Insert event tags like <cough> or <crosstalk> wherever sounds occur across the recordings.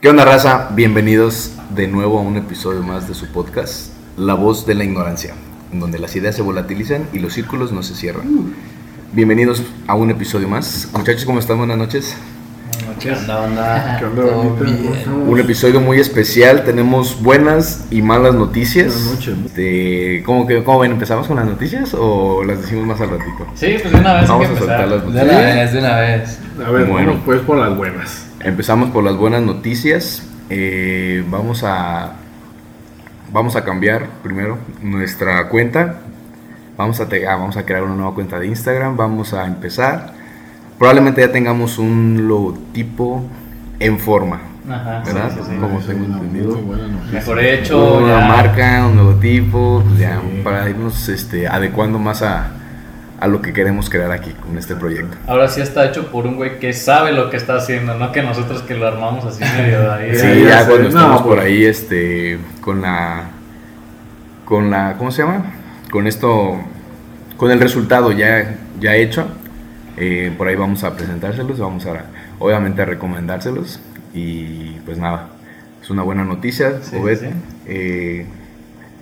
¿Qué onda, raza? Bienvenidos de nuevo a un episodio más de su podcast, La Voz de la Ignorancia, en donde las ideas se volatilizan y los círculos no se cierran. Bienvenidos a un episodio más. Muchachos, ¿cómo están? Buenas noches. Un episodio muy especial. Tenemos buenas y malas noticias. De, ¿cómo, que, ¿Cómo ven? ¿Empezamos con las noticias o las decimos más al ratito? Sí, pues de una vez Vamos hay a soltar las De una noticias. vez, de una vez. A ver, Bueno. pues por las buenas. Empezamos por las buenas noticias. Eh, vamos a vamos a cambiar primero nuestra cuenta. Vamos a, te- ah, vamos a crear una nueva cuenta de Instagram. Vamos a empezar. Probablemente ya tengamos un logotipo en forma, Ajá, ¿verdad? sí, sí. Como tengo entendido. Mejor hecho. Una ya. marca, un logotipo, pues ya para irnos este, adecuando más a, a lo que queremos crear aquí con este proyecto. Ahora sí está hecho por un güey que sabe lo que está haciendo, no que nosotros que lo armamos así <laughs> medio de ahí. Sí, Ya, cuando No, estamos por pues. ahí, este, con la, con la, ¿cómo se llama? Con esto, con el resultado ya, ya hecho, eh, por ahí vamos a presentárselos, vamos a, obviamente a recomendárselos y pues nada, es una buena noticia, Sí, Obed. sí. Eh,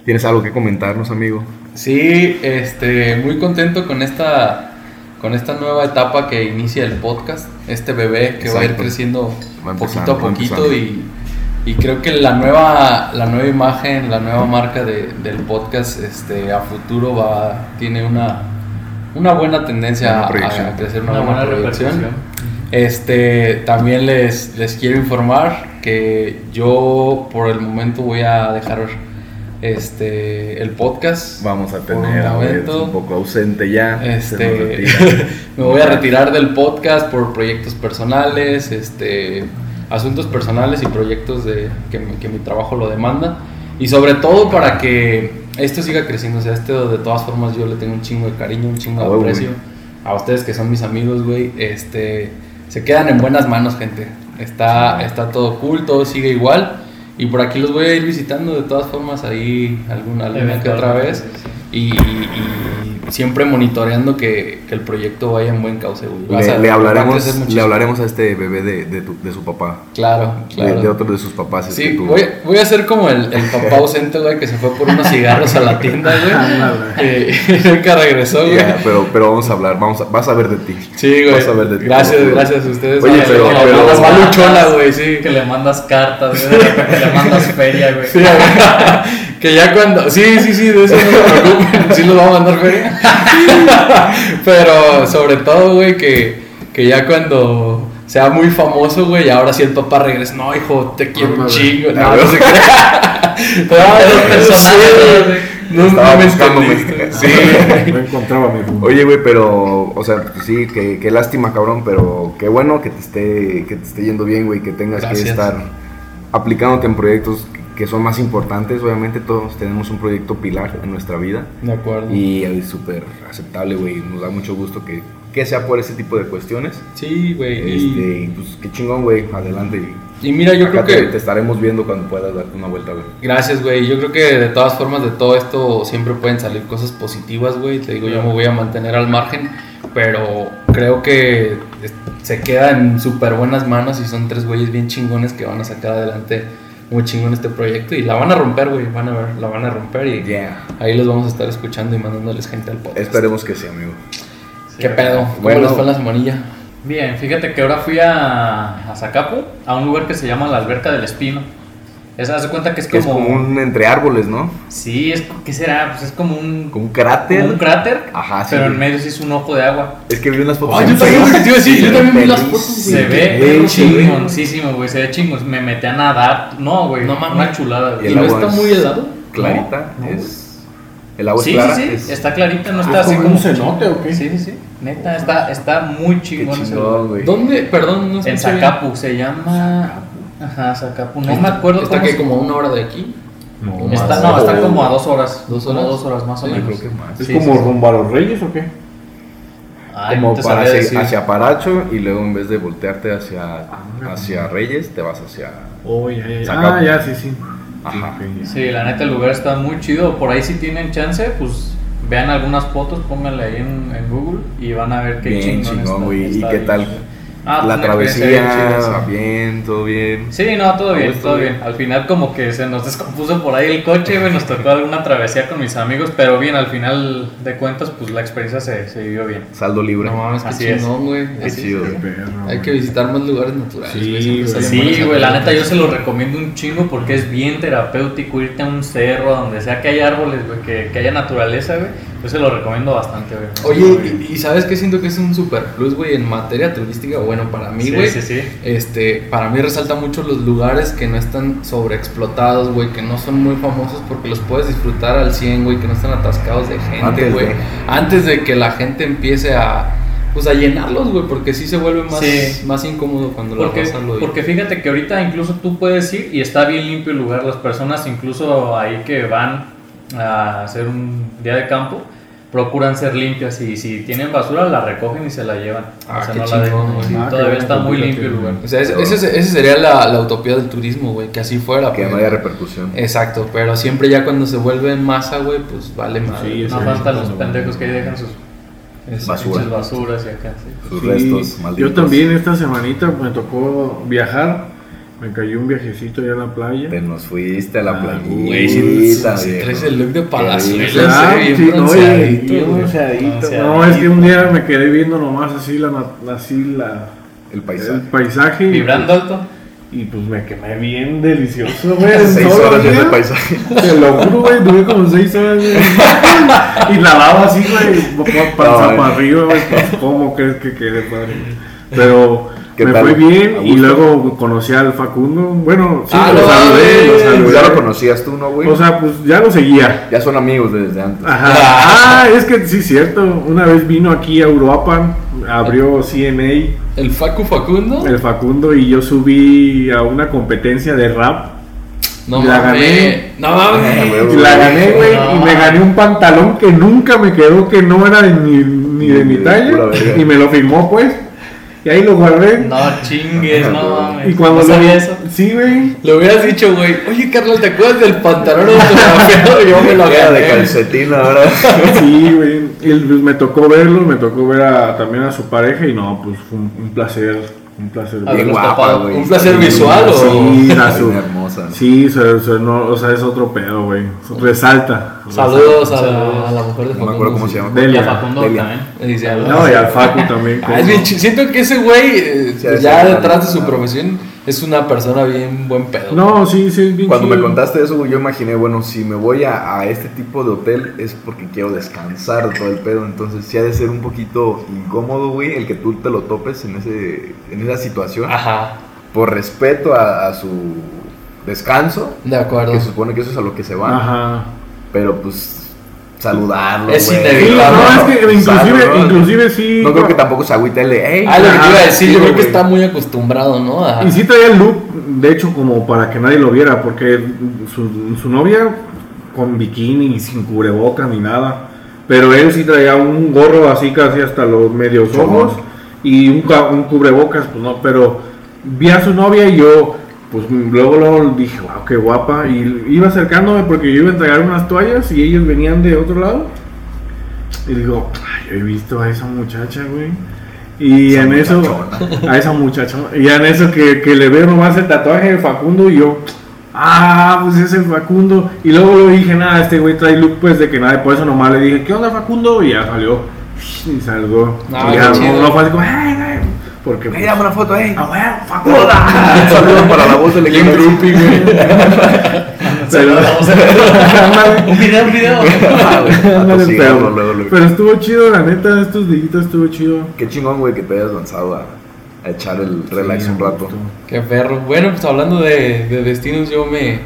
¿Tienes algo que comentarnos, amigo? Sí, este, muy contento con esta, con esta nueva etapa que inicia el podcast. Este bebé que va a ir creciendo Va poquito a poquito y, y creo que la nueva, la nueva imagen, la nueva marca de- del podcast, este, a futuro va, tiene una, una buena tendencia a, crecer, una, Una buena, buena proyección. Este, también les, les quiero informar que yo por el momento voy a dejar este el podcast. Vamos a un tener Obed momento. un poco ausente ya. Este, <laughs> me voy a retirar del podcast por proyectos personales, este, asuntos personales y proyectos de, que, que mi trabajo lo demanda. Y sobre todo para que esto siga creciendo. O sea, esto de todas formas yo le tengo un chingo de cariño, un chingo de aprecio. A ustedes que son mis amigos, güey. Este, se quedan en buenas manos, gente. Está, está todo cool, todo sigue igual. Y por aquí los voy a ir visitando de todas formas ahí alguna, alguna que otra vez. Y, y siempre monitoreando que, que el proyecto vaya en buen cauce, güey. Le, a- le va a hablaremos, le hablaremos a este bebé de, de, tu- de su papá. Claro, de- claro. De, otro de sus papás. es que Sí, tú- voy, voy a ser como el, el papá ausente, güey, que se fue por unos cigarros a la tienda, güey. <laughs> Y nunca regresó, güey. Pero, pero vamos a hablar, vamos a, vas a ver de ti. Sí, güey. Vas a ver de ti. Gracias, gracias a ustedes. Oye, Ah, pero- pero- güey, sí. Que le mandas cartas, güey, repente le mandas feria, güey. Sí, güey. <laughs> que ya cuando. Sí, sí, sí, de eso no se preocupen. Sí, los vamos a mandar feria. <laughs> Pero sobre todo, güey, que, que ya cuando sea muy famoso, güey, ahora sí el papá regresa. No, hijo, te quiero un chingo. No, no se crea. Güey. No, Estaba no me entendiste. <laughs> Sí. No encontraba mi. Oye, güey, pero, o sea, pues sí, qué, qué lástima, cabrón, pero qué bueno que te esté, que te esté yendo bien, güey, que tengas que estar aplicándote en proyectos que son más importantes. Obviamente todos tenemos un proyecto pilar en nuestra vida De acuerdo. y es súper aceptable, güey. Nos da mucho gusto que, que sea por ese tipo de cuestiones. Sí, güey. Este, y pues qué chingón, güey, adelante. Y mira, yo Acá creo te, que. te estaremos viendo cuando puedas darte una vuelta, güey. Gracias, güey. Yo creo que de todas formas de todo esto siempre pueden salir cosas positivas, güey. Te digo, yo me voy a mantener al margen, pero creo que se queda en súper buenas manos y son tres güeyes bien chingones que van a sacar adelante muy chingón este proyecto y la van a romper, güey. Van a ver, la van a romper y Yeah. ahí los vamos a estar escuchando y mandándoles gente al podcast. Esperemos que sí, amigo. ¿Qué pedo? ¿Cómo Bueno. les fue en la semanilla? Bien, fíjate que ahora fui a, a Zacapu, a un lugar que se llama la Alberca del Espino. Es, haz de cuenta que es como... es como un entre árboles, ¿no? Sí, es, ¿qué será? Pues es como un, Como un cráter. como un cráter, Ajá, sí. pero en medio sí es un ojo de agua. Es que vi unas fotos. Ay, en yo también, Facebook. te iba a decir, Sí, yo también vi las fotos, güey. Se ve chingoncísimo, güey, se ve chingón. Me metí a nadar. No, güey, No mames. una chulada, Y güey. ¿Y el no agua está es muy helado? Clarita. No, es. El agua Sí, es clara. sí, sí, es- está clarita, no ¿Es está así como como... un cenote o qué? Sí, sí, sí, neta, está, está muy Qué chingón ese güey. ¿Dónde? Perdón, no sé. En Zacapu, se llama... Ajá, Zacapu, no me acuerdo ¿Está cómo que como una hora de aquí? No, Está, más. no, está como a dos horas. ¿Dos horas? dos horas más o Sí, menos. creo que más. ¿Es Sí, como sí, sí. rumbo a los Reyes o qué? Ay, como no para hacia, Paracho y luego en vez de voltearte hacia, hacia Reyes, te vas hacia. Oh, ya, ya. Ah, ya, sí, sí. Ajá. Sí, la neta el lugar está muy chido. Por ahí si tienen chance, pues vean algunas fotos, pónganle ahí en, en Google y van a ver qué Bien chingón, chingón, está- güey. ¿Y está qué tal? Ah, la travesía, bien chida, sí. bien, todo bien. Sí, no, todo bien, todo bien. Al final como que se nos descompuso por ahí el coche, güey, nos tocó alguna travesía con mis amigos, pero bien, al final de cuentas, pues la experiencia se, se vivió bien. Saldo libre. No mames, qué Así es. chingón, güey. Qué Así- chido. Hay que visitar más lugares naturales. Sí, güey, Sí, güey, la neta yo se lo recomiendo un chingo porque es bien terapéutico irte a un cerro, a donde sea que haya árboles, güey, que, que haya naturaleza, güey. Yo se lo recomiendo bastante, güey. Oye, y, y ¿sabes qué siento que es un super plus, güey, en materia turística? Bueno, para mí, Sí, güey. sí, sí. Este, para mí resalta mucho los lugares que no están sobreexplotados, güey, que no son muy famosos porque los puedes disfrutar al 100, güey, que no están atascados de gente, Antes güey. de. Antes de que la gente empiece a pues a llenarlos, güey, porque sí se vuelve más, Sí. más incómodo cuando la Porque, raza lo porque fíjate que ahorita incluso tú puedes ir y está bien limpio el lugar. Las personas incluso ahí que van a hacer un día de campo procuran ser limpias y si tienen basura la recogen y se la llevan. Ah, qué la chingón, dejan. güey. Sí, Ah, todavía está muy limpio el lugar. O sea, ese, ese- ese sería la, la utopía del turismo, güey, que así fuera. Que pues. no haya repercusión. Exacto, pero siempre ya cuando se vuelve en masa, güey, pues vale más. Sí, No faltan los pendejos que ahí dejan sus Basura. basuras y acá. sí. Sus Sí, restos malditos. Yo también esta semanita me tocó viajar. Me cayó un viajecito allá a la playa. Te nos fuiste a la Ah, playita, Güey, si, si traes el look de rico. Ah, eh, bien sí, no, bronceadito, bien bronceadito. No, es que un día me quedé viendo nomás así la, así la, El el paisaje. paisaje. y- Vibrando alto. Y pues me quemé bien delicioso, güey. <laughs> Seis el horas día. ese paisaje. Te lo juro, güey, tuve como seis horas, güey. Y lavaba así, güey, pa- panza No, para arriba, güey. pues, ¿Cómo crees que quede, padre? Pero ¿Qué me tal? fue bien ¿A y luego conocí al Facundo. Bueno, sí, Ah, lo no saludé, mames. lo saludé. ya lo conocías tú, ¿no, güey? O sea, pues ya lo seguía. ya son amigos desde antes. Ajá. <laughs> Ah, es que sí, cierto. Una vez vino aquí a Uruapan, abrió CNA, El Facu Facundo. el Facundo, y yo subí a una competencia de rap. No La gané. No mames. La gané, güey, No. y me gané un pantalón que nunca me quedó, que no era de ni, ni de mi talla, y me lo firmó, pues. Y ahí lo guardé. No chingues, no mames. y cuando ¿No lo- sabía eso? Sí, güey. Le hubieras dicho, güey, oye, Carlos, ¿te acuerdas del pantalón autografiado? Yo me lo Queda de calcetín ahora. Sí, güey. Y pues, me tocó verlo, me tocó ver a, también a su pareja, y no, pues fue un, un placer, un placer. Ver, guapa, güey. ¿Un placer visual o...? Sí, Sí, se- se- no, o sea, es otro pedo, güey. Resalta. Saludos a la, Saludos. a la mujer de No me Facundo. acuerdo cómo se llama. Y a. Facundo Delia. también. Dice, No, y al Facu también. Ah, es bien chi- Siento que ese güey, eh, Sí, ya detrás de su profesión, es una persona bien buen pedo. No, sí, sí, es bien Cuando me contaste eso, güey, yo imaginé, bueno, si me voy a, a este tipo de hotel es porque quiero descansar de todo el pedo. Entonces, sí ha de ser un poquito incómodo, güey, el que tú te lo topes en, ese, en esa situación. Ajá, Por respeto a, a su descanso, de acuerdo. que se supone que eso es a lo que se van. Ajá. Pero pues, saludarlo. Es inevitable. no, es que inclusive, inclusive sí. No creo que tampoco se agüite el de, hey, Ah, lo que te iba a decir, yo creo que está muy acostumbrado, ¿no? A- Y sí traía el look, de hecho, como para que nadie lo viera, porque su, su novia con bikini y sin cubrebocas ni nada. Pero él sí traía un gorro así casi hasta los medios ojos y un, un cubrebocas, pues no, pero vi a su novia y yo, pues luego, luego dije, wow, qué guapa. Y iba acercándome porque yo iba a entregar unas toallas y ellos venían de otro lado. Y digo, "Ay, yo he visto a esa muchacha, güey. Y Esa en eso, a esa muchacha, y en eso que, que le veo nomás el tatuaje de Facundo y yo, ah, pues es el Facundo. Y luego lo dije, nada, este güey trae look pues de que nada, y por eso nomás le dije, ¿qué onda Facundo? Y ya salió, y. Ah, y ya no, no fue así como, ay, porque hey, dame una foto, ah, güey, Facundo. Un saludo para la voz del equipo. groupie, güey. <laughs> Pero-. Un video, un video. <laughs> Ah, pero, luego, luego. pero estuvo chido, la neta, estos días estuvo chido. Qué chingón, güey, que te hayas lanzado a, a echar el relax Sí, un rato. Qué perro. Bueno, pues hablando de, de destinos, yo me,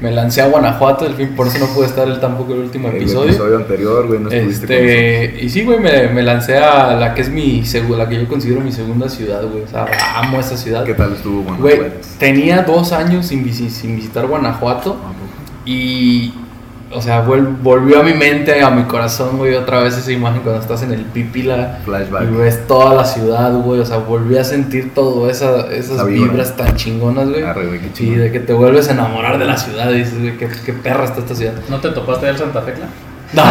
me lancé a Guanajuato, al fin, por eso no pude estar el, tampoco el último El episodio. episodio anterior, güey, no con. Este, y sí, güey, me, me lancé a la que es mi la que yo considero mi segunda ciudad, güey. O sea, amo esta ciudad. ¿Qué tal estuvo, Güey, Guanajuato? tenía dos años sin, sin visitar Guanajuato y, o sea, volvió a mi mente, a mi corazón, güey, otra vez esa imagen cuando estás en el Pípila Flashback. y ves toda la ciudad, güey. O sea, volví a sentir todo esa, esas Esa vibra. vibras tan chingonas, güey. Arre, güey, qué Y chingón. de que te vuelves a enamorar de la ciudad y dices, güey, qué, qué perra está esta ciudad. ¿No te topaste del Santa Fe, Cla? <laughs> No,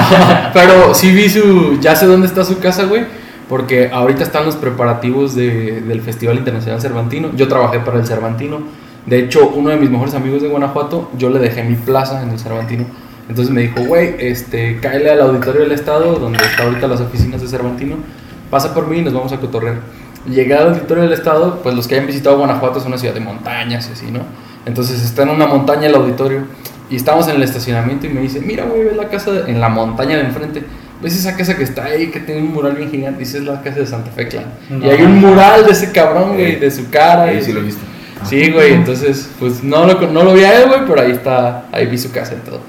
pero sí vi su. Ya sé dónde está su casa, güey. porque ahorita están los preparativos de- del Festival Internacional Cervantino. Yo trabajé para el Cervantino. De hecho, uno de mis mejores amigos de Guanajuato, yo le dejé mi plaza en el Cervantino. Entonces me dijo, güey, este, cáele al auditorio del Estado, donde están ahorita las oficinas de Cervantino, pasa por mí y nos vamos a cotorrear. Llegué al auditorio del Estado, pues los que hayan visitado Guanajuato es una ciudad de montañas y así, ¿no? Entonces está en una montaña el auditorio y estamos en el estacionamiento y me dice, mira, güey, ves la casa de- en la montaña de enfrente. ¿Ves esa casa que está ahí, que tiene un mural bien gigante? Dice, es la casa de Santa Fe Clan. No. Y hay un mural de ese cabrón, güey, de su cara. Ahí y- sí lo viste. Sí, güey, entonces, pues no lo, no lo vi a él, güey, pero ahí está, ahí vi su casa y todo.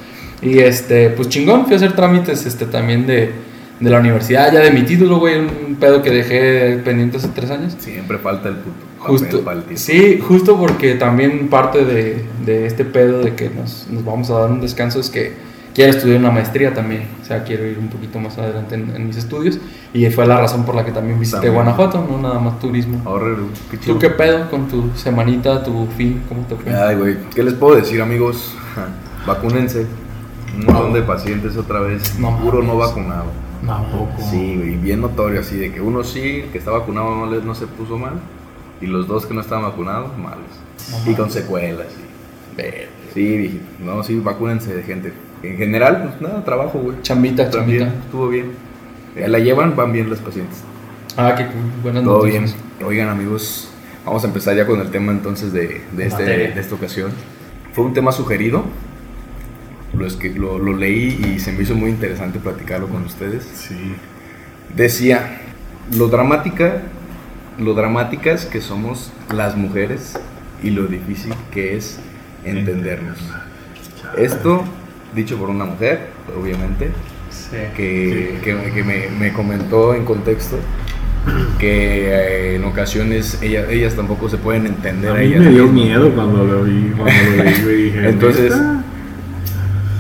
Y este, pues chingón, fui a hacer trámites este, también de, de la universidad, ya de mi título, güey, un pedo que dejé pendiente hace tres años. Siempre falta el puto. Justo, el sí, justo porque también parte de, de este pedo de que nos, nos vamos a dar un descanso es que quiero estudiar una maestría también, o sea, quiero ir un poquito más adelante en, en mis estudios y fue la razón por la que también visité También. Guanajuato, no nada más turismo. Qué chido. ¿Tú qué pedo con tu semanita, tu fin? ¿Cómo te fue? Ay, güey, ¿qué les puedo decir, amigos? <laughs> Vacúnense. Un montón de pacientes otra vez. No puro no vacunado. Tampoco. Sí, güey, bien notorio así de que uno sí, que está vacunado no, le- no se puso mal. Y los dos que no estaban vacunados, malos. No y con secuelas. sí. Ver- Sí, dije, no, sí, vacúnense de gente. En general, pues nada, trabajo, güey. Chambita, También chambita. estuvo bien. Ya la llevan, van bien los pacientes. Ah, qué cool. buenas Todo bien. noticias. Oigan, amigos, vamos a empezar ya con el tema entonces de, de, este, de esta ocasión. Fue un tema sugerido. Lo, es que, lo, lo leí y se me hizo muy interesante platicarlo con ustedes. Sí. Decía, lo dramática, lo dramáticas que somos las mujeres y lo difícil que es entendernos. Esto dicho por una mujer, obviamente, Sí. que, que- que me, me comentó en contexto que eh, en ocasiones ella- ellas tampoco se pueden entender A mí ellas me dio mismas. miedo cuando lo vi. Cuando lo vi, güey, dije, <laughs> Entonces.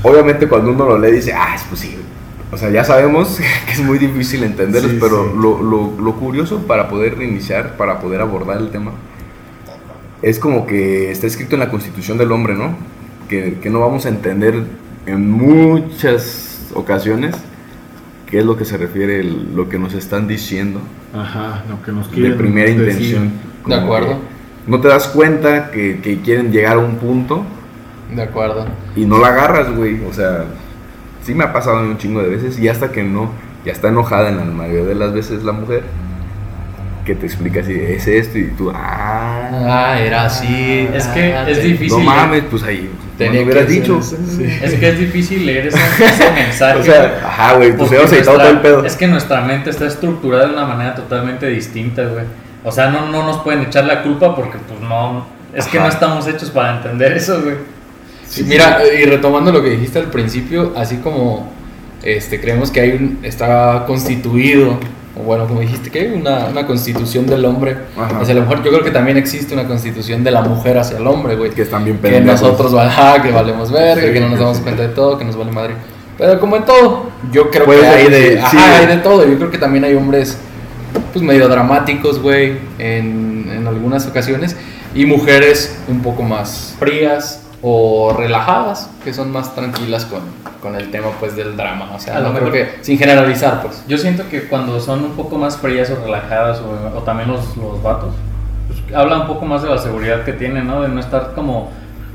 Obviamente cuando uno lo lee dice, ah, es posible. O sea, ya sabemos <laughs> que es muy difícil entenderlos, Sí, pero sí. Lo, lo- lo curioso para poder iniciar, para poder abordar el tema, es como que está escrito en la constitución del hombre, ¿no? Que, que no vamos a entender en muchas ocasiones qué es lo que se refiere, el- lo que nos están diciendo Ajá, lo que nos de quieren primera decir. intención. De acuerdo. No te das cuenta que, que quieren llegar a un punto De acuerdo. y no la agarras, güey. O sea, sí me ha pasado a mí un chingo de veces y hasta que no, ya está enojada en la mayoría de las veces la mujer que te explica así, es esto y tú, ah, Ah, era así. Es que Ah, es difícil. no mames, pues ahí, Tenía no me hubieras que ser dicho. sí. Es que es difícil leer ese, <laughs> ese mensaje. O sea, ajá, güey, pues hubieras editado todo el pedo. Es que nuestra mente está estructurada de una manera totalmente distinta, güey. O sea, no, no nos pueden echar la culpa porque, pues, no. Es que Ajá. no estamos hechos para entender eso, güey. Sí, mira, y retomando lo que dijiste al principio, así como este, creemos que hay un, está constituido, o bueno, como dijiste, que hay una, una constitución del hombre Ajá. hacia la mujer, yo creo que también existe una constitución de la mujer hacia el hombre, güey. Que están bien Que pendejos. nosotros, ajá, que valemos verga, Sí, que no nos damos cuenta de todo, que nos vale madre. Pero como en todo, yo creo que hay de, ajá, hay de todo. Yo creo que también hay hombres, pues medio dramáticos, güey, en, en algunas ocasiones, y mujeres un poco más frías o relajadas, que son más tranquilas con, con el tema, pues, del drama. O sea, A lo no creo mejor- que, sin generalizar, pues. Yo siento que cuando son un poco más frías o relajadas, o, o también los, los vatos, pues, habla un poco más de la seguridad que tienen, ¿no? De no estar como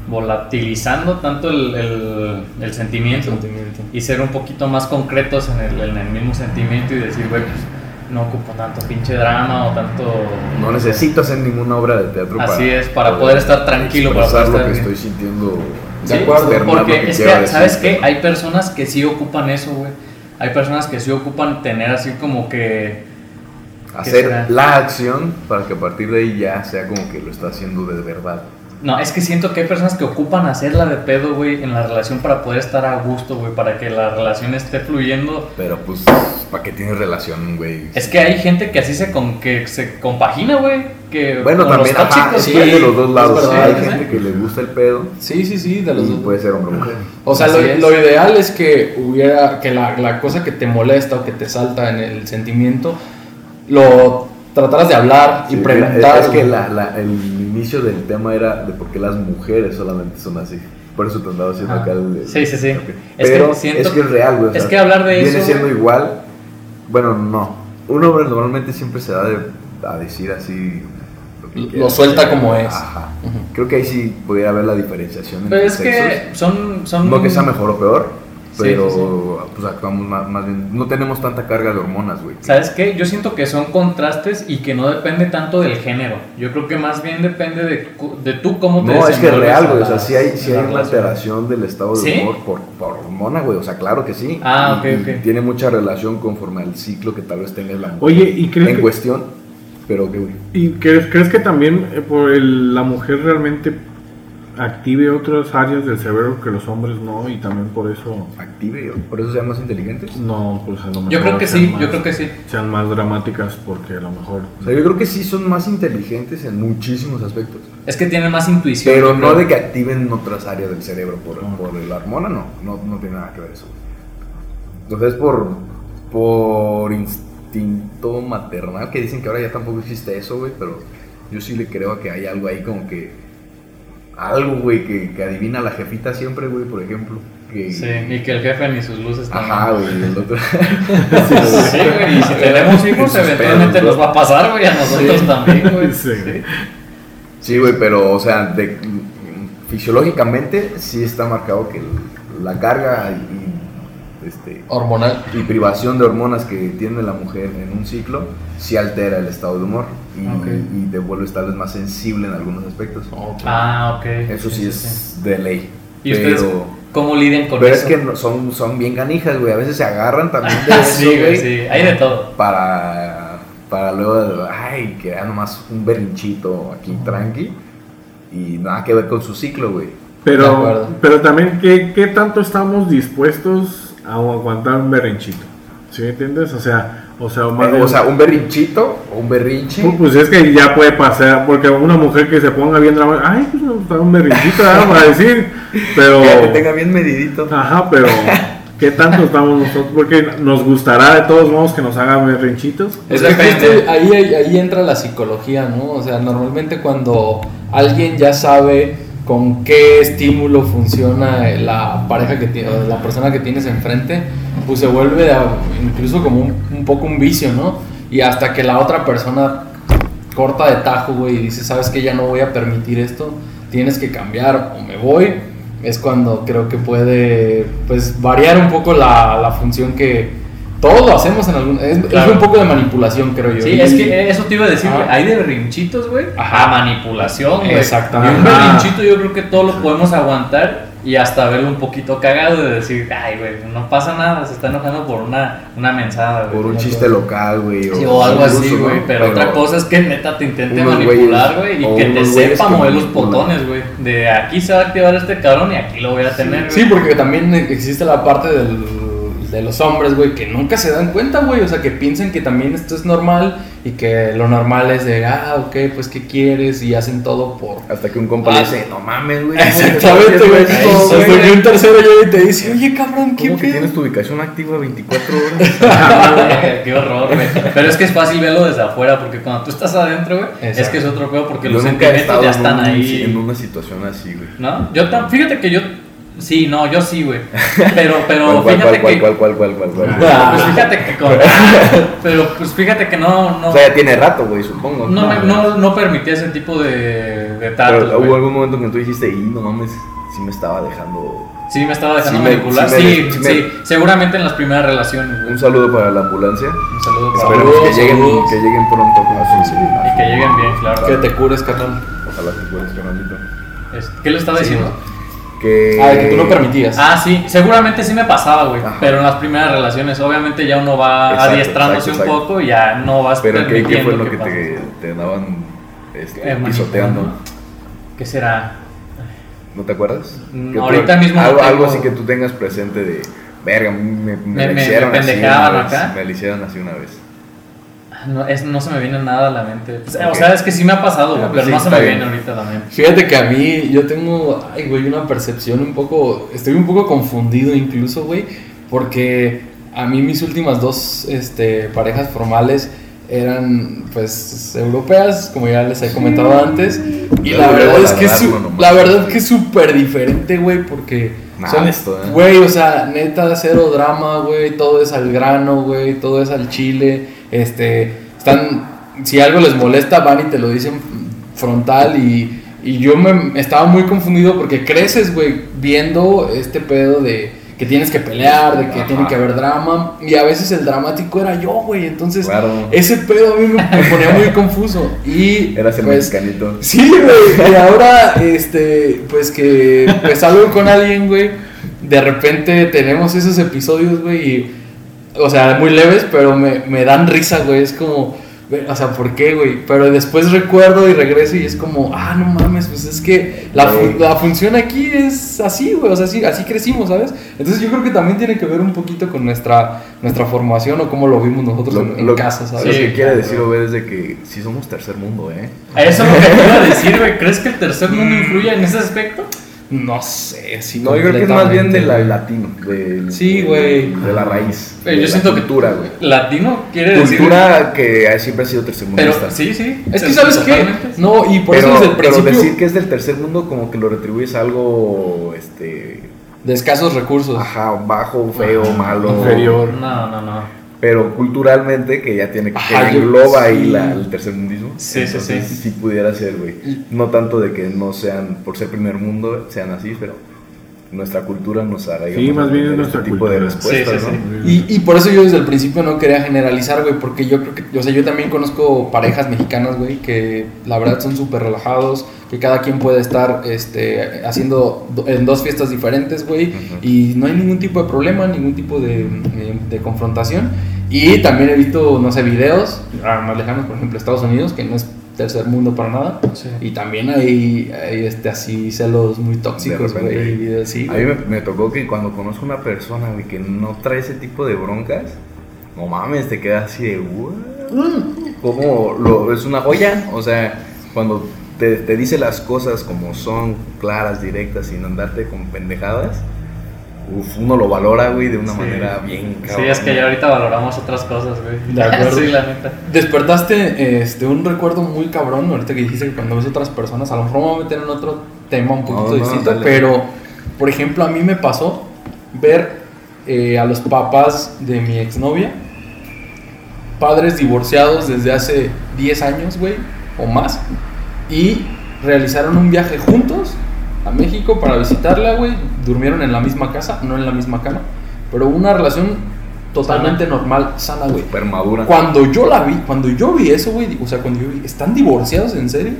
volatilizando tanto el, el, el sentimiento. Sentimiento. y ser un poquito más concretos en el, en el mismo sentimiento y decir, güey, pues no ocupo tanto pinche drama o tanto... No necesito hacer ninguna obra de teatro Así es, para poder estar tranquilo, para poder lo que estoy sintiendo. Sí, De acuerdo, externar lo porque es quiero que. ¿sabes qué? Hay personas que sí ocupan eso, güey. Hay personas que sí ocupan tener así como que... Hacer la acción para que a partir de ahí ya sea como que lo está haciendo de verdad. No, es que siento que hay personas que ocupan hacerla de pedo, güey, en la relación para poder estar a gusto, güey, para que la relación esté fluyendo. Pero pues, ¿para qué tienes relación, güey? Es que hay gente que así se, con, que se compagina, güey. Que Bueno, con también los ajá, sí, de los dos lados. verdad, hay ¿sí? gente que le gusta el pedo Sí, sí, sí, de los y dos. puede ser hombre o mujer. O sea, lo, lo ideal es que hubiera, que la, la cosa que te molesta o que te salta en el sentimiento, lo trataras de hablar y Sí, preguntar. Es, es que la- la- el inicio del tema era de por qué las mujeres solamente son así. Por eso te andaba haciendo Ajá. acá el. Sí, sí, sí. Ok. Es que Pero siento- es que es real, güey. o es sea, que hablar de viene eso, siendo güey. igual. Bueno, no. un hombre normalmente siempre se da de- a decir así. que Lo suelta como es. Ajá. Creo que ahí sí pudiera haber la diferenciación Pero entre es que sexos. son, son... No que sea mejor o peor, pero sí, pues actuamos más, más bien. No tenemos tanta carga de hormonas, güey. ¿Sabes qué? Yo siento que son contrastes y que no depende tanto del género. Yo creo que más bien depende de, de tú cómo te No, es que es real, güey. O sea, sí hay, sí hay una alteración del estado de ¿Sí? humor por, por hormona, güey. O sea, claro que sí. Ah, Y- ok, y ok. Tiene mucha relación conforme al ciclo que tal vez tenga la mujer Oye, ¿y crees en que- cuestión. Pero que, güey. ¿Y crees, crees que también eh, por el- la mujer realmente active otras áreas del cerebro que los hombres no? Y también por eso Active, por eso sean más inteligentes. no, pues a lo mejor Yo creo que sí, más- yo creo que sí. Sean más dramáticas porque a lo mejor... O sea, yo creo que sí son más inteligentes en muchísimos aspectos. Es que tienen más intuición. Pero no de que activen otras áreas del cerebro por, No. por la hormona, no, no, no tiene nada que ver eso. Entonces, por, por instinto maternal, que dicen que ahora ya tampoco existe eso, güey, pero yo sí le creo a que hay algo ahí como que. Algo, güey, que, que adivina la jefita siempre, güey, por ejemplo. Que, Sí, y que el jefe ni sus luces Ajá, güey, el otro. <laughs> Sí, güey, y si tenemos hijos, Sus eventualmente pedos, nos va a pasar, güey, a nosotros también, güey. <laughs> Sí. Sí, güey, pero, o sea, de, fisiológicamente sí está marcado que el- la carga y, este, Hormonal. y privación de hormonas que tiene la mujer en un ciclo sí altera el estado de humor y, Ok. y te vuelves tal vez más sensible en algunos aspectos. Ah, ok. Eso sí, es de ley. ¿Y pero, ustedes cómo lidian con pero eso? es que no- son, son bien canijas, güey. A veces se agarran también <laughs> de eso, sí, güey, sí, hay de todo. para, para luego, ay, que era nomás un berrinchito aquí tranqui y nada que ver con su ciclo, güey. Pero, pero también, ¿qué, ¿qué tanto estamos dispuestos a aguantar un berrinchito? ¿Sí me entiendes? O sea, o sea, más Eh, o sea, un berrinchito o un berrinche. Pu- Pues es que ya puede pasar, porque una mujer que se ponga bien dramática, ay, pues no, está un berrinchito, ¿verdad? para decir, pero, Que te tenga bien medidito. ajá, pero, ¿qué tanto estamos nosotros? Porque nos gustará de todos modos que nos hagan berrinchitos. Es Pues que ahí, ahí, ahí entra la psicología, ¿no? O sea, normalmente cuando alguien ya sabe con qué estímulo funciona la pareja que tiene, la persona que tienes enfrente, pues se vuelve incluso como un, poco un vicio, ¿no? Y hasta que la otra persona corta de tajo, güey, y dice, sabes que ya no voy a permitir esto, tienes que cambiar o me voy, es cuando creo que puede, pues, variar un poco la función que todos lo hacemos en algún... Es, es un poco de manipulación, creo yo. Sí, Y- es que eso te iba a decir. Hay de berrinchitos, güey. Ajá. A manipulación, güey. Exactamente. Y un berrinchito yo creo que todos lo podemos aguantar y hasta verlo un poquito cagado de decir, ay, güey, no pasa nada, se está enojando por una, una mensada, güey. Por un chiste local, güey. Sí, o algo así, güey. ¿no? Pero, otra cosa es que neta te intente manipular, güey. Y o que te sepa mover los botones, güey. De aquí se va a activar este cabrón y aquí lo voy a tener, güey. Sí, porque también existe la parte del- de los hombres, güey, que nunca se dan cuenta, güey. O sea, que piensan que también esto es normal y que lo normal es de, ah, ok, pues, ¿qué quieres? Y hacen todo por... Hasta que un compa Ah. le dice, no mames, güey. Exactamente, güey. Hasta que un tercero llega y te dice, oye, cabrón, ¿qué ¿Cómo que tienes tu ubicación activa 24 horas? <laughs> Qué horror, güey. Pero es que es fácil verlo desde afuera, porque cuando tú estás adentro, güey, es que es otro peor porque Yo los sentimientos ya en están un- ahí. En una situación así, güey. ¿No? Yo tam- fíjate que yo sí, no, yo sí, güey. <laughs> Pero pero ¿Cuál, cuál, fíjate cuál, que cuál, cuál, cuál, cuál, cuál, cuál? Ah. pues fíjate que con <laughs> pero pues fíjate que no no O sea, ya tiene rato, güey, supongo. no, me- no, no permitía ese tipo de, de tratos, Pero hubo algún momento que tú dijiste, y no mames, sí me estaba dejando. Sí, me estaba dejando Sí me- manipular. sí me- Sí, sí sí, me- seguramente en las primeras relaciones, güey. Un saludo para la ambulancia. Un saludo para Esperemos Saludos, que lleguen, saludos. que lleguen pronto su y que lleguen bien, claro. Que te cures, carnal. Ojalá que puedas, carnalito. ¿Qué le estaba Sí, diciendo? Que... Ah, que tú no permitías. Ah, sí, seguramente sí me pasaba, güey. Ajá. Pero en las primeras relaciones, obviamente ya uno va Exacto, adiestrándose exacto, un poco y ya no vas Pero ¿qué, fue lo que te, te daban este, Eh, pisoteando? ¿Qué será? ¿No te acuerdas? Mm, ahorita mismo no Algo, algo así que tú tengas presente de. Verga, me, me, Me- me- hicieron me así pendejaban una vez, acá. Me la hicieron así una vez. No, es, no se me viene nada a la mente. O sea, Ok. O sea, es que sí me ha pasado, güey, Ah, pero sí, no se me bien. viene ahorita a la mente. Fíjate que a mí, yo tengo, ay, güey, una percepción un poco, estoy un poco confundido incluso, güey, porque a mí mis últimas dos este, parejas formales eran pues europeas, como ya les he comentado antes. Y la verdad es que es la verdad que es súper diferente, güey, porque son- esto, ¿eh? güey, o sea, neta cero drama, güey, todo es al grano, güey, todo es al chile. Este, están si algo les molesta van y te lo dicen frontal y y yo me estaba muy confundido porque creces, güey, viendo este pedo de que tienes que pelear, de que Ajá. tiene que haber drama. Y a veces el dramático era yo, güey. Entonces, Claro. ese pedo a mí me, me ponía muy confuso. Y Eras el pues, mexicanito. Sí, güey. Y ahora, este, pues que pues salgo con alguien, güey. De repente tenemos esos episodios, güey. Y, o sea, muy leves, pero me, me dan risa, güey. Es como, o sea, ¿por qué, güey? Pero después recuerdo y regreso y es como, ah, no mames, pues es que la, fu- la función aquí es así, güey. O sea, así, así crecimos, ¿sabes? Entonces yo creo que también tiene que ver un poquito con nuestra, nuestra formación o cómo lo vimos nosotros Lo, en, en lo- casa, Lo ¿sabes? Sí, que quiere decir Obed es de que si somos tercer mundo, ¿eh? A Eso es lo que te iba a decir, güey. ¿Crees que el tercer mundo influye en ese aspecto? No sé, sí. No, yo creo que es más bien del latino. Del, Sí, güey. De la raíz. Pero de yo la siento que cultura, güey. Latino quiere decir. Cultura que siempre ha sido Pero tercermundista. sí, sí. Es que, ¿sabes qué? No, y por pero, eso desde el pero principio. decir que es del tercer mundo como que lo retribuyes a algo este De escasos recursos. ajá, bajo, feo, malo. inferior. No, no, no. Pero culturalmente que ya tiene que Ajá, engloba ahí sí. la- el tercermundismo. Sí, sí, Entonces, sí. sí pudiera ser, güey. No tanto de que no sean por ser primer mundo sean así, pero nuestra cultura nos hará Sí, más bien es tener nuestra este tipo de respuestas, Sí, sí, ¿no? Y, y por eso yo desde el principio no quería generalizar, güey, porque yo creo que, o sea, yo también conozco parejas mexicanas, güey, que la verdad son súper relajados, que cada quien puede estar este, haciendo do- en dos fiestas diferentes, güey, y no hay ningún tipo de problema, ningún tipo de, de- de confrontación. Y también he visto, no sé, videos ah, más lejanos, por ejemplo, Estados Unidos, que no es tercer mundo para nada. Sí. Y también hay, hay, este, así celos muy tóxicos, güey. y videos así, A mí me, me tocó que cuando conozco una persona, güey, que no trae ese tipo de broncas, no mames, te quedas así de, "What?". ¿Cómo lo, es una joya? O sea, cuando te, te dice las cosas como son, claras, directas, sin andarte con pendejadas, uf, uno lo valora, güey, de una Sí. manera bien Sí, es que ya ahorita valoramos otras cosas, güey. De acuerdo. <laughs> sí, la neta. Despertaste este, un recuerdo muy cabrón, ahorita que dijiste que cuando ves otras personas, a lo mejor me voy a meter en otro tema un poquito No, no, distinto, dale. pero por ejemplo a mí me pasó ver eh, a los papás de mi exnovia, padres divorciados desde hace 10 años, güey, o más, y realizaron un viaje juntos a México para visitarla, güey, durmieron en la misma casa, no en la misma cama, pero una relación totalmente normal, sana, güey. Super madura. Cuando yo la vi, cuando yo vi eso, güey, o sea, cuando yo vi, ¿están divorciados en serio?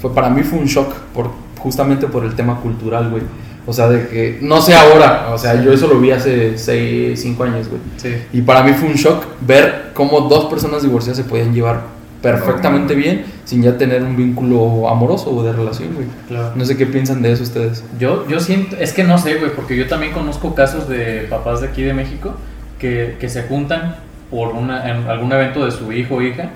Fue, para mí fue un shock, por, justamente por el tema cultural, güey. O sea, de que, no sé ahora, o sea, yo eso lo vi hace 6, 5 años, güey. Sí. Y para mí fue un shock ver cómo dos personas divorciadas se podían llevar perfectamente no. bien sin ya tener un vínculo amoroso o de relación, güey. Claro. No sé qué piensan de eso ustedes. Yo, yo siento, es que no sé, güey, porque yo también conozco casos de papás de aquí de México que, que se juntan por una, en algún evento de su hijo o hija.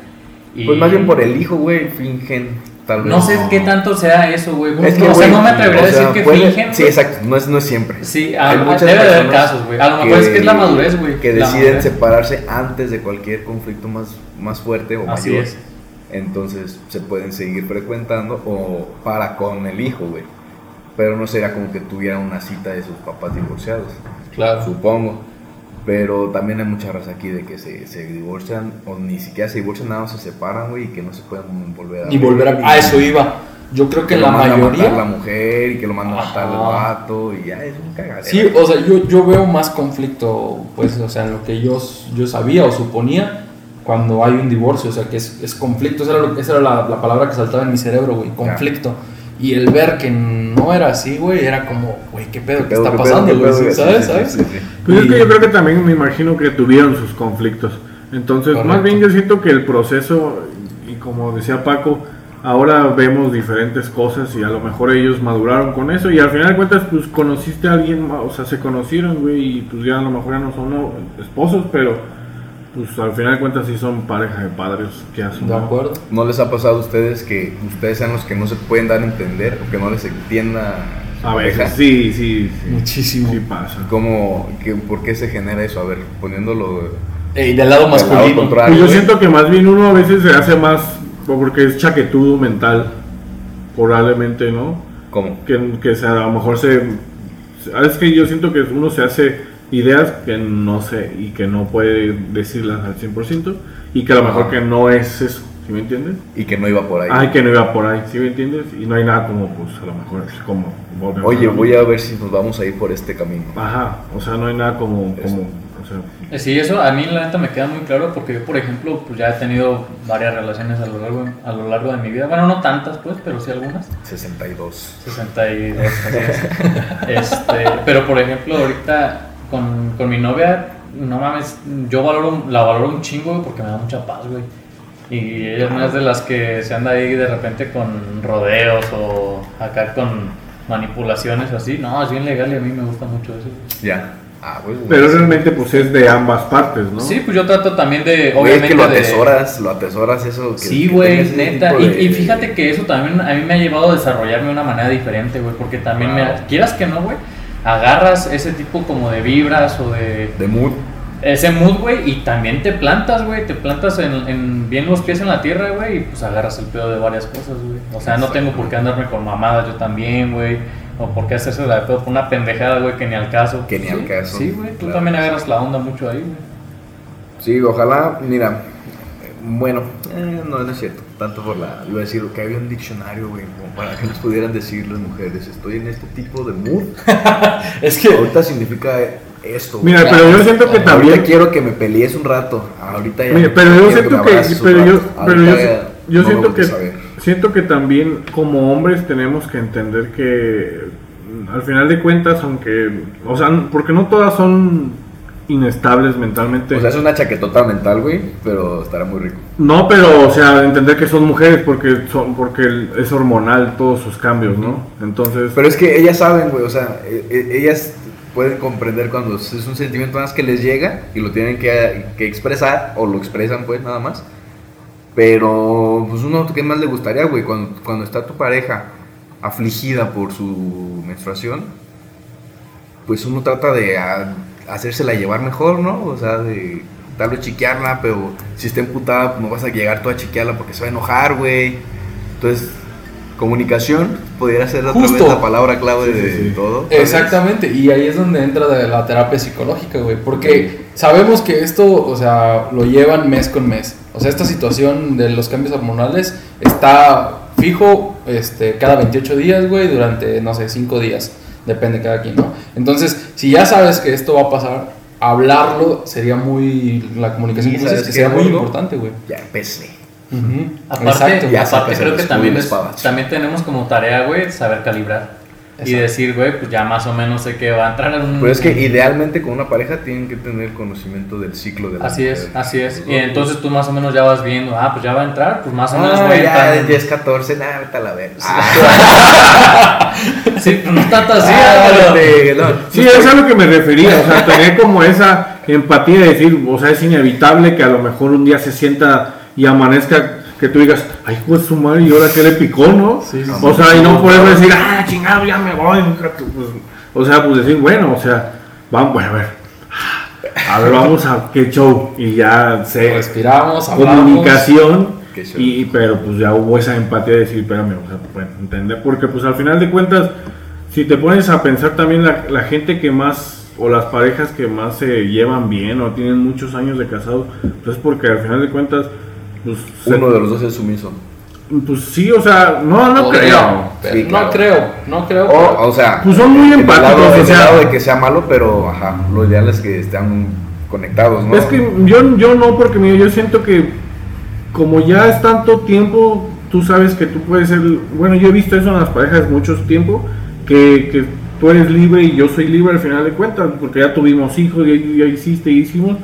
Y Pues más bien por el hijo, güey, fingen, tal vez. No sé qué tanto sea eso, güey. Es que, o sea, no me atrevería o a decir que puede- fingen. Sí, exacto, no es, no es siempre. Sí, Hay muchas debe de haber casos, güey. A lo mejor es que es la madurez, güey. Que deciden separarse antes de cualquier conflicto más, más fuerte o Así mayor. es. Entonces se pueden seguir frecuentando o para con el hijo, güey. Pero no sería como que tuvieran una cita de sus papás divorciados, Claro. supongo. Pero también hay mucha raza aquí de que se, se divorcian o ni siquiera se divorcian, nada más se separan, güey, y que no se pueden volver a Ni ver, volver a... y- A eso iba. Yo creo que que la manda a mayoría... matar la mujer y que lo manda a matar el vato y ya es un cagadero. Sí, o sea, yo, yo veo más conflicto, pues, o sea, en lo que yo, yo sabía o suponía cuando hay un divorcio, o sea, que es, es conflicto, esa era, lo- esa era la, la palabra que saltaba en mi cerebro, güey, conflicto. Y el ver que no era así, güey, era como, güey, ¿qué pedo? ¿Qué pedo, está qué pasando, qué güey? ¿Sabes? Sí, sí, ¿Sabes? sí, sí. Pues es Y- que yo creo que también me imagino que tuvieron sus conflictos. Entonces, Correcto. más bien yo siento que el proceso, y como decía Paco, ahora vemos diferentes cosas y a lo mejor ellos maduraron con eso y al final de cuentas pues conociste a alguien, o sea, se conocieron, güey, y pues ya a lo mejor ya no son no, esposos, pero pues al final de cuentas sí son pareja de padres que hacen. De acuerdo. ¿No les ha pasado a ustedes que ustedes sean los que no se pueden dar a entender o que no les entienda A veces, pareja? sí, sí, sí. Muchísimo. Sí pasa. ¿Cómo, qué, ¿Por qué se genera eso? A ver, poniéndolo Y del lado Del lado masculino. contrario, Pues yo siento que más bien uno a veces se hace más porque es chaquetudo mental, probablemente, ¿no? ¿Cómo? Que, que a lo mejor se... Es que yo siento que uno se hace ideas que no sé y que no puede decirlas al 100% y que a lo mejor Ajá. que no es eso, ¿sí me entiendes? Y que no iba por ahí. Ay, que no iba por ahí, ¿sí me entiendes? Y no hay nada como, pues, a lo mejor es como... Oye, lo voy a ver si nos vamos a ir por este camino. Ajá, o sea, no hay nada como... como o sea, Eh, Sí, eso a mí la neta me queda muy claro porque yo, por ejemplo, pues ya he tenido varias relaciones a lo largo, a lo largo de mi vida. Bueno, no tantas, pues, pero sí algunas. 62. 62. así es. <laughs> este, pero por ejemplo, ahorita con, con mi novia, no mames, yo valoro, la valoro un chingo güey, porque me da mucha paz, güey. Y ella no es de las que se anda ahí de repente con rodeos o acá con manipulaciones así. No, es bien legal y a mí me gusta mucho eso. Ya. Ah, güey. pero realmente pues es de ambas partes, ¿no? Sí, pues yo trato también de, Güey, es obviamente, que lo de- atesoras, lo atesoras eso. Que, Sí, güey, neta. Y, de- y fíjate que eso también a mí me ha llevado a desarrollarme de una manera diferente, güey. Porque también, me, Wow. quieras que no, güey, agarras ese tipo como de vibras o de De mood. ese mood, güey, y también te plantas, güey. Te plantas en, en bien los pies en la tierra, güey, y pues agarras el pedo de varias cosas, güey. O sea, no tengo por qué andarme con mamadas yo también, güey. O por qué hacerse la de pedo por una pendejada, güey, que ni al caso. Que ni al caso. Sí, güey, tú Claro. también agarras la onda mucho ahí, güey. Sí, ojalá, mira, bueno, eh, no, no es cierto, tanto por la, iba a decir que había un diccionario, güey, para que nos pudieran decir las mujeres, estoy en este tipo de mood, <laughs> Es que. ahorita significa esto. Mira, pero yo siento que ahorita también... quiero que me pelees un rato, ahorita ya. Mira, pero yo siento que, pero yo, pero yo, yo no siento que, siento que también como hombres tenemos que entender que al final de cuentas, aunque, o sea, porque no todas son inestables mentalmente. O sea, es una chaquetota mental, güey, pero estará muy rico. no, pero, o sea, entender que son mujeres porque son, porque es hormonal todos sus cambios, ¿no? Entonces, Pero es que ellas saben, güey, o sea, e- e- ellas pueden comprender cuando es un sentimiento más que les llega y lo tienen que, que expresar o lo expresan, pues, nada más. Pero, pues, uno, ¿qué más le gustaría, güey? Cuando, cuando está tu pareja afligida por su menstruación, pues uno trata de a- hacérsela llevar mejor, ¿no? O sea, de tal vez chiquearla, pero si está emputada, pues no vas a llegar tú a chiquearla porque se va a enojar, güey. Entonces, comunicación podría ser otra Justo. vez la palabra clave de Sí, sí, sí. todo. tal vez. Exactamente, y ahí es donde entra la terapia psicológica, güey, porque sabemos que esto, o sea, lo llevan mes con mes. O sea, esta situación de los cambios hormonales está fijo este, cada 28 días, güey, durante, no sé, 5 días, depende de cada quien, ¿no? Entonces, si ya sabes que esto va a pasar, hablarlo sería muy, la comunicación como dices, ¿sabes que sería muy importante, güey. Ya empecé. Aparte, Exacto. ya aparte creo que también, es- también tenemos como tarea, güey, saber calibrar. Y decir, güey, pues ya más o menos sé que va a entrar en un... Pero es que idealmente con una pareja tienen que tener conocimiento del ciclo de la Así es, así es. Y entonces tú más o menos ya vas viendo, ah, pues ya va a entrar, pues más o menos Ah, voy a ya, entrar. en- 10, 14, nada, vete a la verga. Sí, <laughs> pues no tanto así, Ah, pero- vete, no. Sí, es a lo que me refería, o sea, tener como esa empatía de decir, o sea, es inevitable que a lo mejor un día se sienta y amanezca que tú digas, ay, pues su madre, y ahora qué le picó, ¿no? Sí, sí, o sea, y no poder decir, ah, chingado, ya me voy, pues, o sea, pues decir, bueno, o sea, vamos, bueno, a ver, a ver, vamos a qué show, y ya sé, Respiramos, hablamos. comunicación, y, pero pues ya hubo esa empatía de decir, espérame, o sea, bueno, entender, porque pues al final de cuentas, si te pones a pensar también la, la gente que más, o las parejas que más se llevan bien o tienen muchos años de casados, pues es porque al final de cuentas, pues, se- Uno de los dos es sumiso. pues sí, o sea, no, no Podría, creo. pero Sí, No creo, no creo. O, pero- o sea, Pues son muy empáticos, o sea- de que sea malo, pero ajá, lo ideal es que estén conectados, ¿no? Es que yo, yo no, porque mira, yo siento que como ya es tanto tiempo, tú sabes que tú puedes ser, bueno, yo he visto eso en las parejas mucho tiempo, que, que tú eres libre y yo soy libre al final de cuentas, porque ya tuvimos hijos, ya, ya hiciste, y hicimos,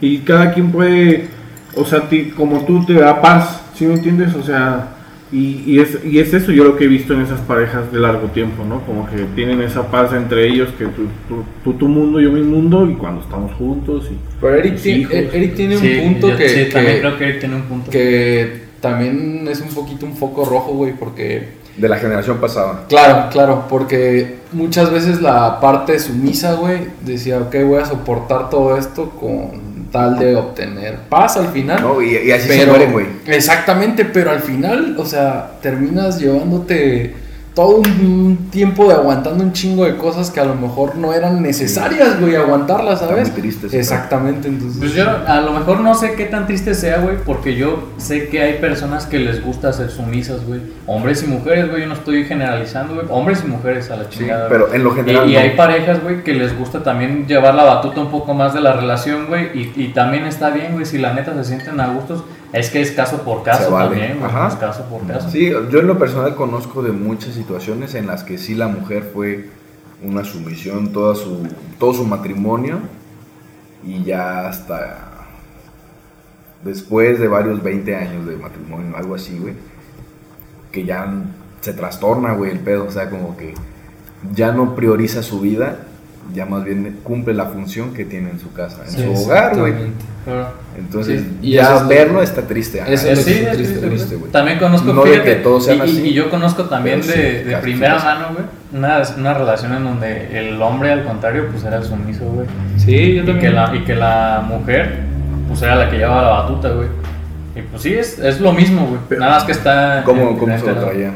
y cada quien puede, o sea, ti- como tú te da paz, ¿sí me entiendes? O sea, y, y es, y es eso yo lo que he visto en esas parejas de largo tiempo, ¿no? Como que tienen esa paz entre ellos, que tú, tú, tú tu mundo, yo mi mundo, y cuando estamos juntos, y... Pero Eric, ti- hijos. Eric tiene Sí, un punto yo- que, sí, que- también creo que Eric tiene un punto. que también es un poquito un foco rojo, güey, porque... De la generación pasada. Claro, claro, porque muchas veces la parte sumisa, güey, decía, ok, voy a soportar todo esto con tal de obtener paz al final. No, y, y así se mueren, güey. exactamente, pero al final, o sea, terminas llevándote todo un tiempo de aguantando un chingo de cosas que a lo mejor no eran necesarias, güey, aguantarlas, ¿sabes? muy triste eso. Exactamente, entonces. Pues yo a lo mejor no sé qué tan triste sea, güey, porque yo sé que hay personas que les gusta ser sumisas, güey. Hombres y mujeres, güey, yo no estoy generalizando, güey. Hombres y mujeres a la Sí, chingada. pero güey. en lo general. Y, y no. hay parejas, güey, que les gusta también llevar la batuta un poco más de la relación, güey. Y, y también está bien, güey, si la neta se sienten a gustos. Es que es caso por caso vale. también. Ajá. Es caso por caso. Sí, yo en lo personal conozco de muchas situaciones en las que sí la mujer fue una sumisión toda su, todo su matrimonio y ya hasta después de varios 20 años de matrimonio, algo así, güey, que ya se trastorna, güey, el pedo, o sea, como que ya no prioriza su vida, ya más bien cumple la función que tiene en su casa, en Sí, su hogar, güey. Entonces, Sí, y ya es verlo está triste. es sí, es güey. También conozco, No de que todos sean y, así, y yo conozco también de, primera mano, güey, una, una relación en donde el hombre, al contrario, pues era el sumiso, güey. Sí, yo Y también. que, la, y que la mujer, pues era la que llevaba la batuta, güey. Y pues sí, es, es lo mismo, güey. Nada más que está... ¿Cómo, en cómo se diferente lo lado. traía?